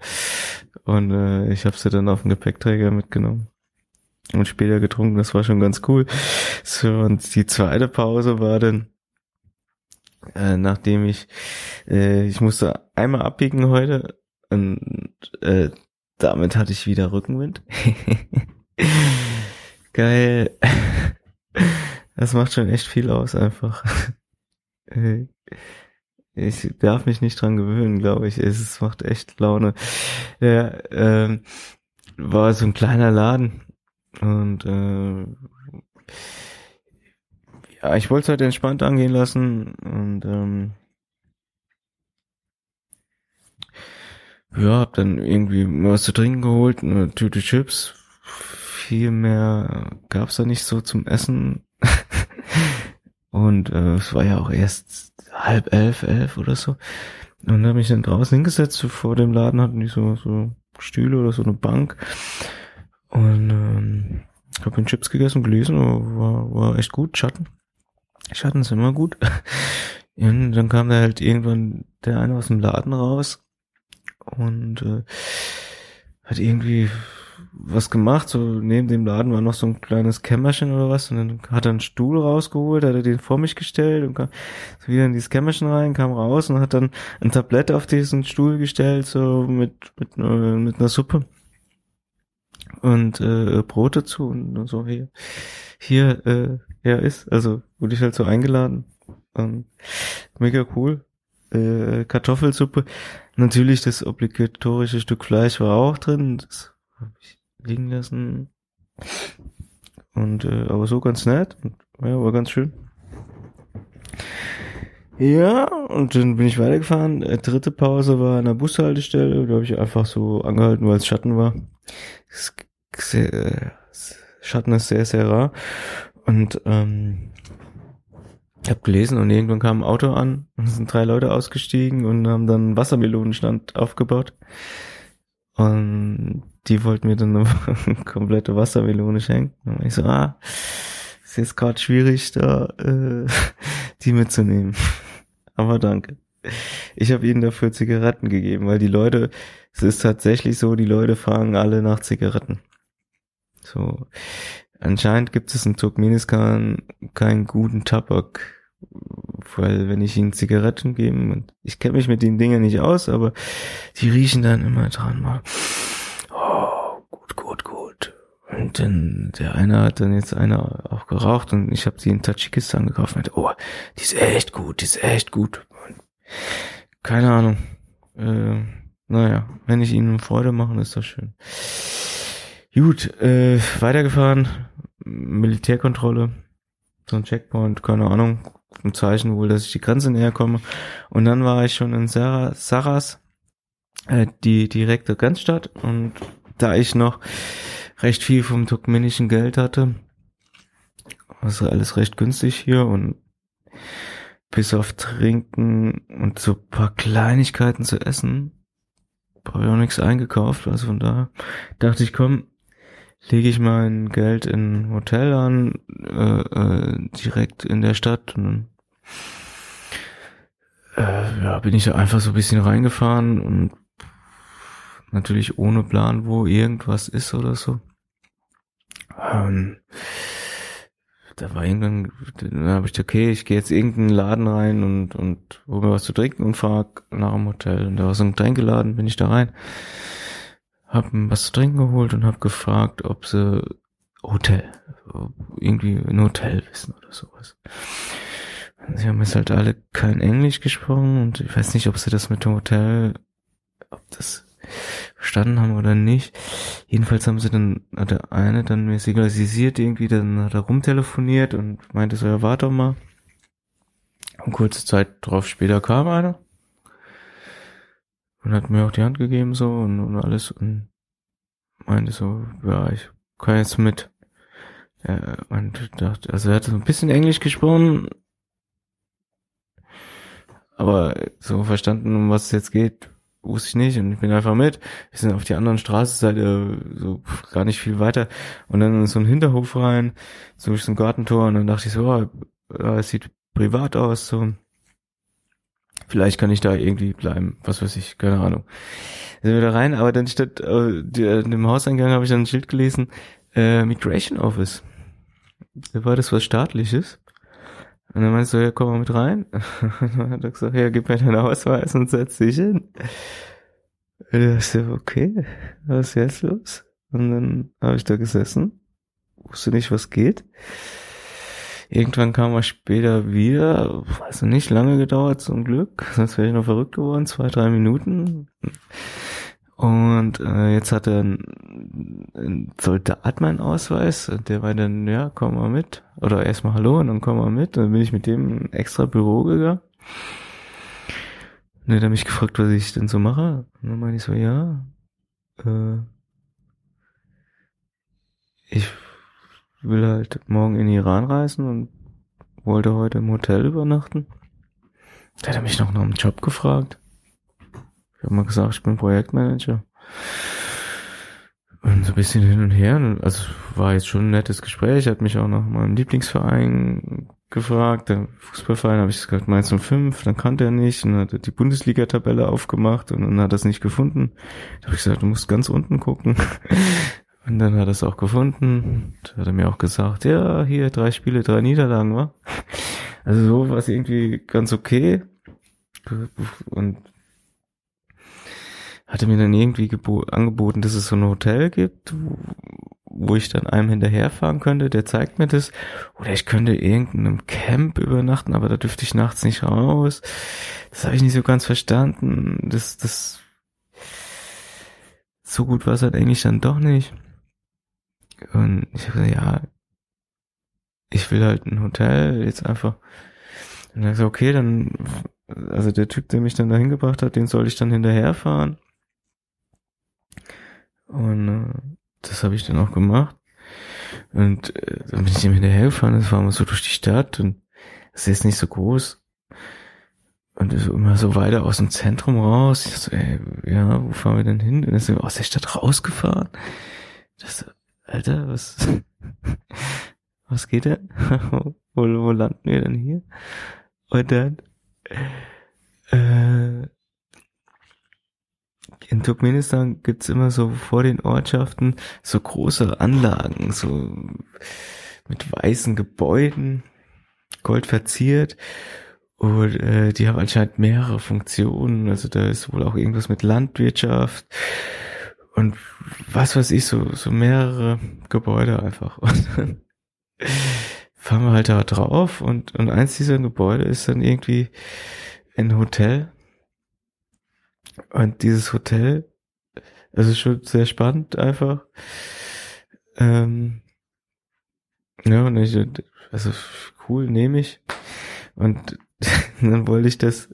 Speaker 2: Und äh, ich habe sie dann auf den Gepäckträger mitgenommen und später getrunken. Das war schon ganz cool. So, und die zweite Pause war dann, äh, nachdem ich, äh, ich musste einmal abbiegen heute und äh, damit hatte ich wieder Rückenwind. Geil. Das macht schon echt viel aus einfach. Ich darf mich nicht dran gewöhnen, glaube ich. Es macht echt Laune. Ja, ähm, war so ein kleiner Laden und äh, ja, ich wollte es halt entspannt angehen lassen und ähm, ja, hab dann irgendwie was zu trinken geholt, eine Tüte Chips. Viel mehr gab's da nicht so zum Essen. und äh, es war ja auch erst halb elf, elf oder so. Und habe mich dann draußen hingesetzt, vor dem Laden hatten die so, so Stühle oder so eine Bank. Und ähm, habe den Chips gegessen, gelesen, war, war echt gut, Schatten. Schatten sind immer gut. Und dann kam da halt irgendwann der eine aus dem Laden raus und äh, hat irgendwie was gemacht, so neben dem Laden war noch so ein kleines Kämmerchen oder was und dann hat er einen Stuhl rausgeholt, hat er den vor mich gestellt und kam so wieder in dieses Kämmerchen rein, kam raus und hat dann ein Tablett auf diesen Stuhl gestellt, so mit, mit, äh, mit einer Suppe und äh, Brot dazu und so hier, hier, äh, er ist, also wurde ich halt so eingeladen. Ähm, mega cool. Äh, Kartoffelsuppe. Natürlich das obligatorische Stück Fleisch war auch drin. Das habe ich liegen lassen. Und äh, aber so ganz nett. Und, ja, war ganz schön. Ja, und dann bin ich weitergefahren. Äh, dritte Pause war an der Bushaltestelle. Da habe ich einfach so angehalten, weil es Schatten war. Sehr, Schatten ist sehr, sehr rar. Und ähm, ich habe gelesen und irgendwann kam ein Auto an und sind drei Leute ausgestiegen und haben dann einen Wassermelonenstand aufgebaut. Und die wollten mir dann eine komplette Wassermelone schenken. Und ich so, ah, ist jetzt gerade schwierig, da äh, die mitzunehmen. Aber danke. Ich habe ihnen dafür Zigaretten gegeben, weil die Leute, es ist tatsächlich so, die Leute fragen alle nach Zigaretten. So, anscheinend gibt es in Turkmenistan keinen guten Tabak, weil wenn ich ihnen Zigaretten gebe, und ich kenne mich mit den Dingen nicht aus, aber die riechen dann immer dran mal. Oh, gut, gut, gut. Und dann der eine hat dann jetzt einer auch geraucht und ich habe sie in Tadschikistan gekauft und meinte, oh, die ist echt gut, die ist echt gut. Keine Ahnung. Äh, naja, wenn ich ihnen Freude mache, ist das schön. Gut, äh, weitergefahren, Militärkontrolle, so ein Checkpoint, keine Ahnung, ein Zeichen wohl, dass ich die Grenze näher komme. Und dann war ich schon in Saras, äh, die direkte Grenzstadt. Und da ich noch recht viel vom turkmenischen Geld hatte, also alles recht günstig hier und bis auf Trinken und so paar Kleinigkeiten zu essen, habe ich auch nichts eingekauft. Also von daher dachte ich, komm, lege ich mein Geld in ein Hotel an, äh, äh, direkt in der Stadt. Und, äh, ja, bin ich einfach so ein bisschen reingefahren und natürlich ohne Plan, wo irgendwas ist oder so. Ähm, da war irgendwann, dann habe ich okay, ich gehe jetzt irgendeinen Laden rein und und hol mir was zu trinken und frag nach dem Hotel. Und da war so ein Getränkeladen, bin ich da rein hab was zu trinken geholt und hab gefragt, ob sie Hotel, irgendwie ein Hotel wissen oder sowas. Sie haben jetzt halt alle kein Englisch gesprochen und ich weiß nicht, ob sie das mit dem Hotel, ob das verstanden haben oder nicht. Jedenfalls haben sie dann, hat der eine dann mir signalisiert irgendwie, dann hat er rumtelefoniert und meinte so, ja, warte mal. Und kurze Zeit drauf später kam einer und hat mir auch die Hand gegeben so und, und alles und meinte so, ja, ich kann jetzt mit. Ja, und dachte, also er hat so ein bisschen Englisch gesprochen, aber so verstanden, um was es jetzt geht, wusste ich nicht und ich bin einfach mit. Wir sind auf die anderen Straßenseite, so gar nicht viel weiter und dann in so einen Hinterhof rein, so durch so ein Gartentor und dann dachte ich so, oh, es sieht privat aus, so. Vielleicht kann ich da irgendwie bleiben, was weiß ich, keine Ahnung. Sind wir da rein, aber dann statt äh, dem Hauseingang habe ich dann ein Schild gelesen, äh, Migration Office. War das was staatliches. Und dann meinst du, ja, komm mal mit rein. Und dann hat er gesagt, ja, gib mir deinen Ausweis und setz dich hin. Und ich dachte, okay, was ist jetzt los? Und dann habe ich da gesessen, wusste nicht, was geht. Irgendwann kam er später wieder, weiß nicht, lange gedauert zum Glück, sonst wäre ich noch verrückt geworden, zwei, drei Minuten. Und äh, jetzt hat er ein, ein Soldat meinen Ausweis, der war dann, ja, komm mal mit. Oder erstmal Hallo und dann komm mal mit. Und dann bin ich mit dem in extra Büro gegangen. Und dann hat er mich gefragt, was ich denn so mache. Und dann meine ich so, ja, äh, ich will halt morgen in den Iran reisen und wollte heute im Hotel übernachten. Da hat er mich noch nach einem Job gefragt. Ich habe mal gesagt, ich bin Projektmanager. Und so ein bisschen hin und her. Also war jetzt schon ein nettes Gespräch. Hat mich auch nach meinem Lieblingsverein gefragt. Der Fußballverein habe ich gesagt, Mainz um fünf. Dann kannte er nicht. Und dann hat er die Bundesliga-Tabelle aufgemacht und dann hat er es nicht gefunden. Da habe ich gesagt, du musst ganz unten gucken. Und dann hat er es auch gefunden. Da hat er mir auch gesagt, ja, hier drei Spiele, drei Niederlagen, wa? Also so war es irgendwie ganz okay. Und hatte mir dann irgendwie angeboten, dass es so ein Hotel gibt, wo, wo ich dann einem hinterherfahren könnte, der zeigt mir das. Oder ich könnte irgendeinem Camp übernachten, aber da dürfte ich nachts nicht raus. Das habe ich nicht so ganz verstanden. Das, das so gut war es halt eigentlich dann doch nicht. Und ich habe gesagt, ja, ich will halt ein Hotel, jetzt einfach. Und dann gesagt, okay, dann, also der Typ, der mich dann dahin gebracht hat, den soll ich dann hinterherfahren. Und äh, das habe ich dann auch gemacht. Und äh, dann bin ich ihm hinterhergefahren, das war immer so durch die Stadt und es ist nicht so groß. Und so immer so weiter aus dem Zentrum raus. Ich so, ey, ja, wo fahren wir denn hin? Und dann sind wir aus der Stadt rausgefahren. Das, Alter, was, was geht denn? wo, wo landen wir denn hier? Und dann, äh, in Turkmenistan gibt's immer so vor den Ortschaften so große Anlagen, so mit weißen Gebäuden, gold verziert. Und äh, die haben anscheinend mehrere Funktionen. Also da ist wohl auch irgendwas mit Landwirtschaft und was weiß ich, so, so mehrere Gebäude einfach. Und dann fahren wir halt da drauf und, und eins dieser Gebäude ist dann irgendwie ein Hotel und dieses Hotel, also schon sehr spannend einfach. Ähm, ja, und ich, also cool, nehme ich. Und dann wollte ich das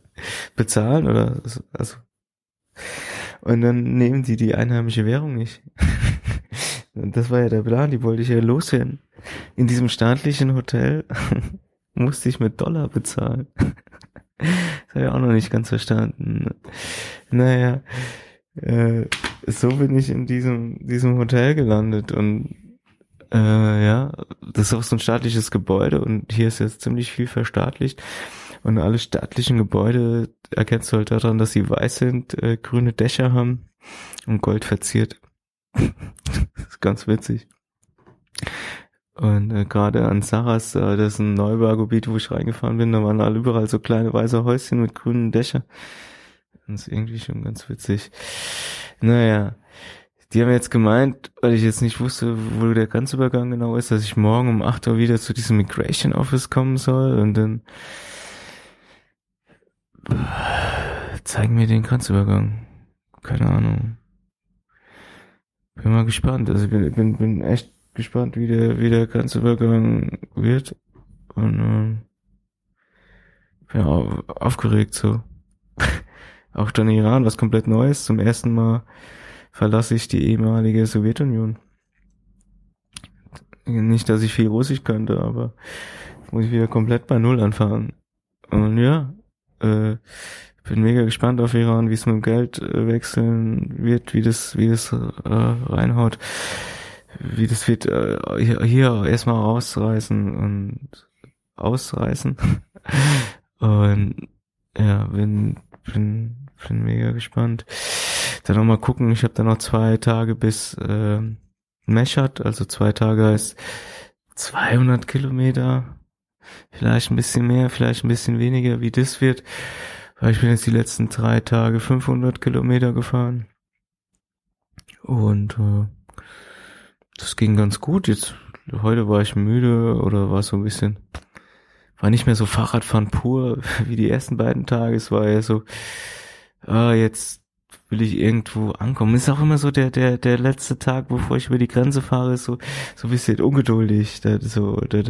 Speaker 2: bezahlen oder also und dann nehmen sie die einheimische Währung nicht. und das war ja der Plan, die wollte ich ja loswerden. In diesem staatlichen Hotel musste ich mit Dollar bezahlen. Das habe ich auch noch nicht ganz verstanden. Naja, äh, so bin ich in diesem, diesem Hotel gelandet und äh, ja, das ist auch so ein staatliches Gebäude und hier ist jetzt ziemlich viel verstaatlicht. Und alle staatlichen Gebäude erkennst du halt daran, dass sie weiß sind, äh, grüne Dächer haben und gold verziert. das ist ganz witzig. Und äh, gerade an Saras, äh, das ist ein Neubaugebiet, wo ich reingefahren bin, da waren alle überall so kleine weiße Häuschen mit grünen Dächern. Das ist irgendwie schon ganz witzig. Naja, die haben jetzt gemeint, weil ich jetzt nicht wusste, wo der Grenzübergang genau ist, dass ich morgen um 8 Uhr wieder zu diesem Migration Office kommen soll und dann zeigen mir den Grenzübergang. Keine Ahnung. Bin mal gespannt. Also ich bin, bin, bin echt gespannt, wie der, wie der Grenzübergang wird. Und ähm, bin auch aufgeregt so. auch dann Iran, was komplett Neues. Zum ersten Mal verlasse ich die ehemalige Sowjetunion. Nicht, dass ich viel Russisch könnte, aber muss ich wieder komplett bei Null anfangen. Und ja, äh, bin mega gespannt auf Iran, wie es mit dem Geld äh, wechseln wird, wie das, wie das äh, reinhaut, wie das wird äh, hier, hier erstmal rausreißen und ausreißen. und ja, bin, bin, bin mega gespannt. Dann noch mal gucken, ich habe dann noch zwei Tage bis äh, Meschat, also zwei Tage heißt 200 Kilometer, vielleicht ein bisschen mehr, vielleicht ein bisschen weniger, wie das wird. Weil ich bin jetzt die letzten drei Tage 500 Kilometer gefahren. Und äh, das ging ganz gut. Jetzt heute war ich müde oder war so ein bisschen, war nicht mehr so Fahrradfahren pur wie die ersten beiden Tage. Es war ja so, ah, jetzt will ich irgendwo ankommen. Ist auch immer so der der der letzte Tag, bevor ich über die Grenze fahre, ist so so ein bisschen ungeduldig. Da, so da,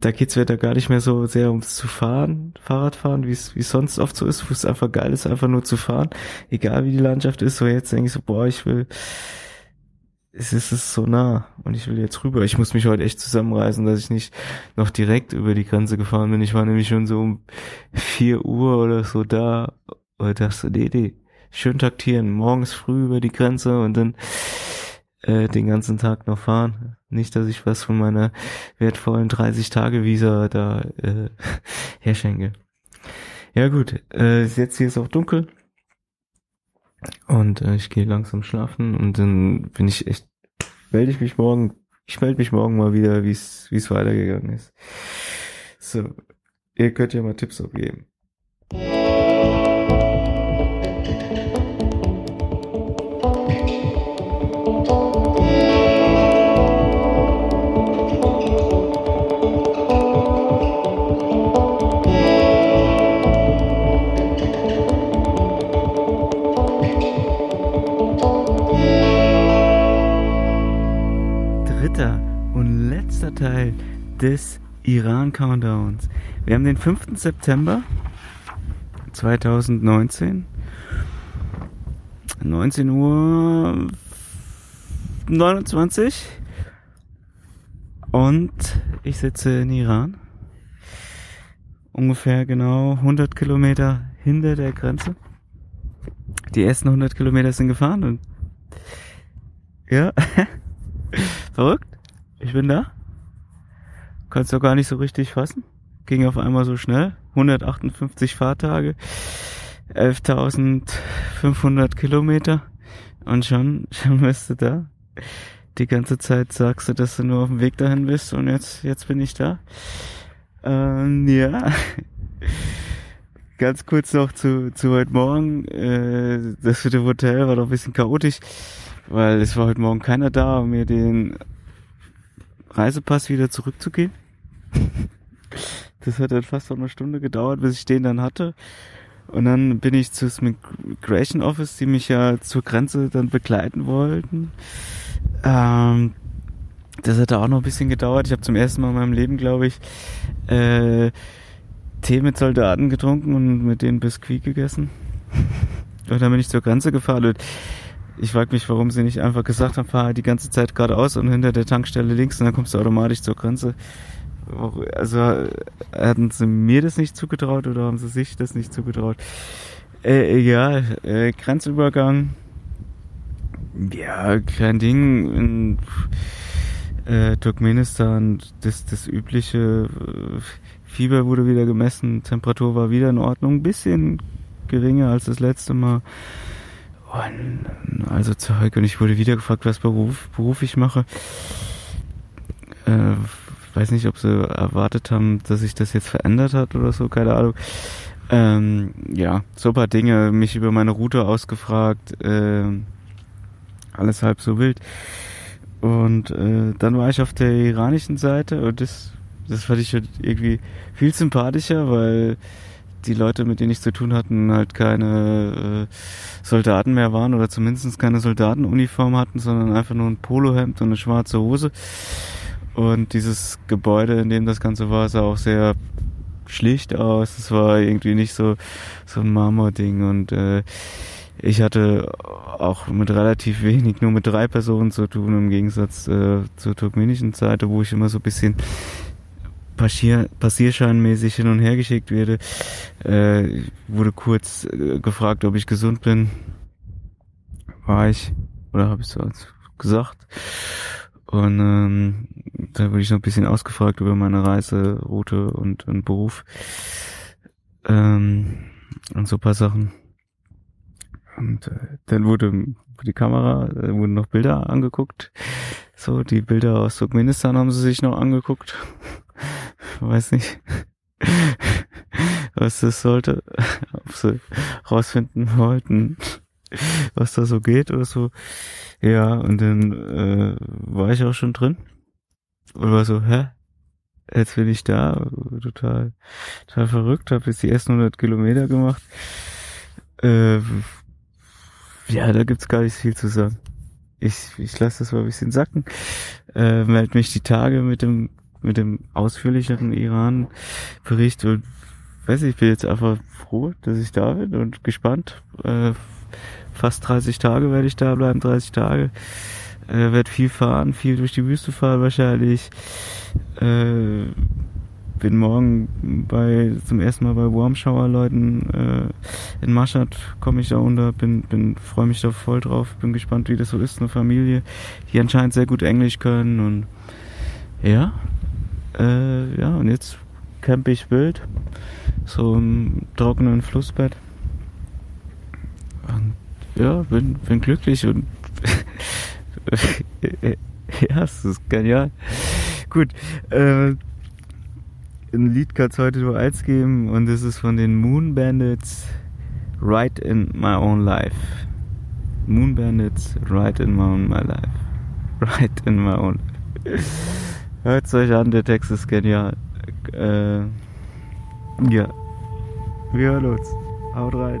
Speaker 2: da geht's wieder gar nicht mehr so sehr ums zu fahren, Fahrradfahren, wie es wie sonst oft so ist, wo es einfach geil ist, einfach nur zu fahren, egal wie die Landschaft ist. So jetzt denke ich so, boah, ich will, es ist es so nah und ich will jetzt rüber. Ich muss mich heute echt zusammenreißen, dass ich nicht noch direkt über die Grenze gefahren bin. Ich war nämlich schon so um vier Uhr oder so da und dachte, nee, nee, schön taktieren, morgens früh über die Grenze und dann äh, den ganzen Tag noch fahren. Nicht, dass ich was von meiner wertvollen 30-Tage-Visa da äh, herschenke. Ja gut, äh, jetzt hier ist auch dunkel und äh, ich gehe langsam schlafen und dann bin ich echt, melde ich mich morgen, ich melde mich morgen mal wieder, wie es weitergegangen ist. So, ihr könnt ja mal Tipps abgeben. Teil des Iran Countdowns. Wir haben den 5. September 2019. 19 Uhr 29 und ich sitze in Iran. Ungefähr genau 100 Kilometer hinter der Grenze. Die ersten 100 Kilometer sind gefahren und ja, verrückt. Ich bin da. Kannst du gar nicht so richtig fassen. Ging auf einmal so schnell. 158 Fahrtage, 11.500 Kilometer und schon, schon bist du da. Die ganze Zeit sagst du, dass du nur auf dem Weg dahin bist und jetzt, jetzt bin ich da. Ähm, ja. Ganz kurz noch zu, zu heute Morgen. Äh, das mit dem Hotel war doch ein bisschen chaotisch, weil es war heute Morgen keiner da, um mir den Reisepass wieder zurückzugeben. Das hat dann fast noch eine Stunde gedauert, bis ich den dann hatte. Und dann bin ich zu Migration Office, die mich ja zur Grenze dann begleiten wollten. Ähm, das hat auch noch ein bisschen gedauert. Ich habe zum ersten Mal in meinem Leben, glaube ich, äh, Tee mit Soldaten getrunken und mit denen Biskuit gegessen. und dann bin ich zur Grenze gefahren und ich frage mich, warum sie nicht einfach gesagt haben, fahr die ganze Zeit geradeaus und hinter der Tankstelle links und dann kommst du automatisch zur Grenze. Also hatten sie mir das nicht zugetraut oder haben sie sich das nicht zugetraut? Äh, egal, äh, Grenzübergang. Ja, kein Ding. In äh, Turkmenistan, das, das übliche äh, Fieber wurde wieder gemessen, Temperatur war wieder in Ordnung, ein bisschen geringer als das letzte Mal. Und also Zeug und ich wurde wieder gefragt, was Beruf, Beruf ich mache. Äh, weiß nicht, ob sie erwartet haben, dass sich das jetzt verändert hat oder so, keine Ahnung. Ähm, ja, so paar Dinge, mich über meine Route ausgefragt, äh, alles halb so wild. Und äh, dann war ich auf der iranischen Seite und das, das fand ich irgendwie viel sympathischer, weil die Leute, mit denen ich zu tun hatten, halt keine äh, Soldaten mehr waren oder zumindest keine Soldatenuniform hatten, sondern einfach nur ein Polohemd und eine schwarze Hose. Und dieses Gebäude, in dem das Ganze war, sah auch sehr schlicht aus. Es war irgendwie nicht so, so ein Marmording und äh, ich hatte auch mit relativ wenig, nur mit drei Personen zu tun, im Gegensatz äh, zur turkmenischen Seite, wo ich immer so ein bisschen Passier Passierscheinmäßig hin und her geschickt werde. Äh, wurde kurz äh, gefragt, ob ich gesund bin. War ich. Oder habe ich so gesagt. Und ähm, da wurde ich noch ein bisschen ausgefragt über meine Reiseroute und, und Beruf. Ähm, und so paar Sachen. Und äh, dann wurde die Kamera, äh, wurden noch Bilder angeguckt. So, die Bilder aus Turkmenistan haben sie sich noch angeguckt. Weiß nicht, was das sollte. Ob sie rausfinden wollten, was da so geht oder so. Ja, und dann äh, war ich auch schon drin. Und war so, hä? Jetzt bin ich da, total, total verrückt, habe jetzt die ersten 100 Kilometer gemacht. Äh, ja, da gibt's gar nicht viel zu sagen. Ich, ich lasse das mal ein bisschen sacken. Äh, melde mich die Tage mit dem mit dem ausführlicheren Iran-Bericht und weiß ich, ich bin jetzt einfach froh, dass ich da bin und gespannt. Äh, fast 30 Tage werde ich da bleiben, 30 Tage. Äh, werde viel fahren, viel durch die Wüste fahren wahrscheinlich. Äh, bin morgen bei zum ersten Mal bei Warmshower Leuten äh, in Maschat komme ich da unter, bin bin freue mich da voll drauf, bin gespannt, wie das so ist, eine Familie, die anscheinend sehr gut Englisch können und ja, äh, ja und jetzt camp ich wild, so im trockenen Flussbett und ja, bin bin glücklich und ja, es ist genial. Gut, äh, ein Lied kann es heute nur eins geben und das ist von den Moon Bandits Right in My Own Life. Moon Bandits Right in My Own My Life. Right in My Own Life. Hört euch an, der Text ist genial. Äh, ja. Wir hören uns. Haut rein.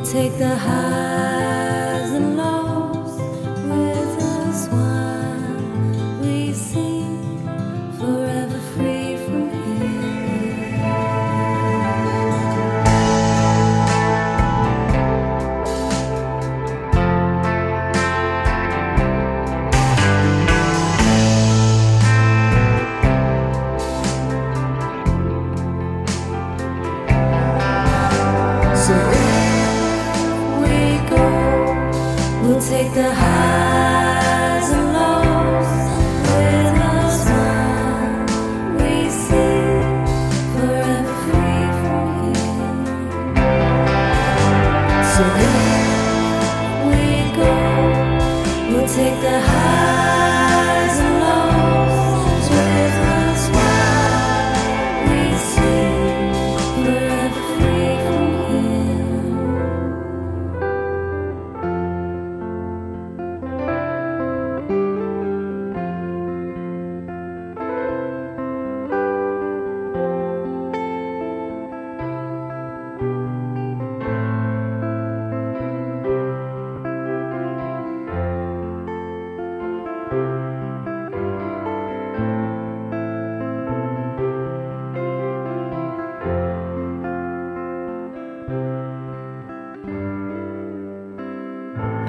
Speaker 3: take the highs